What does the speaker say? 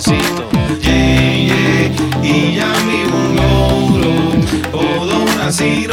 Yeah, yeah, y ya mi un oro, o don así,